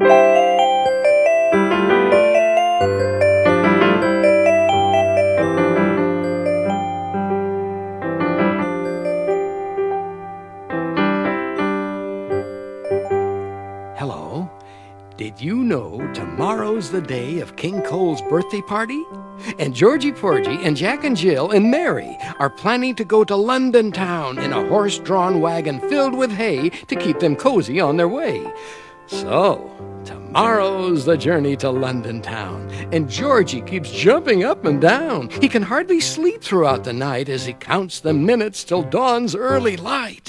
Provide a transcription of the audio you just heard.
Hello. Did you know tomorrow's the day of King Cole's birthday party? And Georgie Porgy and Jack and Jill and Mary are planning to go to London town in a horse drawn wagon filled with hay to keep them cozy on their way. So, tomorrow's the journey to London town, and Georgie keeps jumping up and down. He can hardly sleep throughout the night as he counts the minutes till dawn's early light.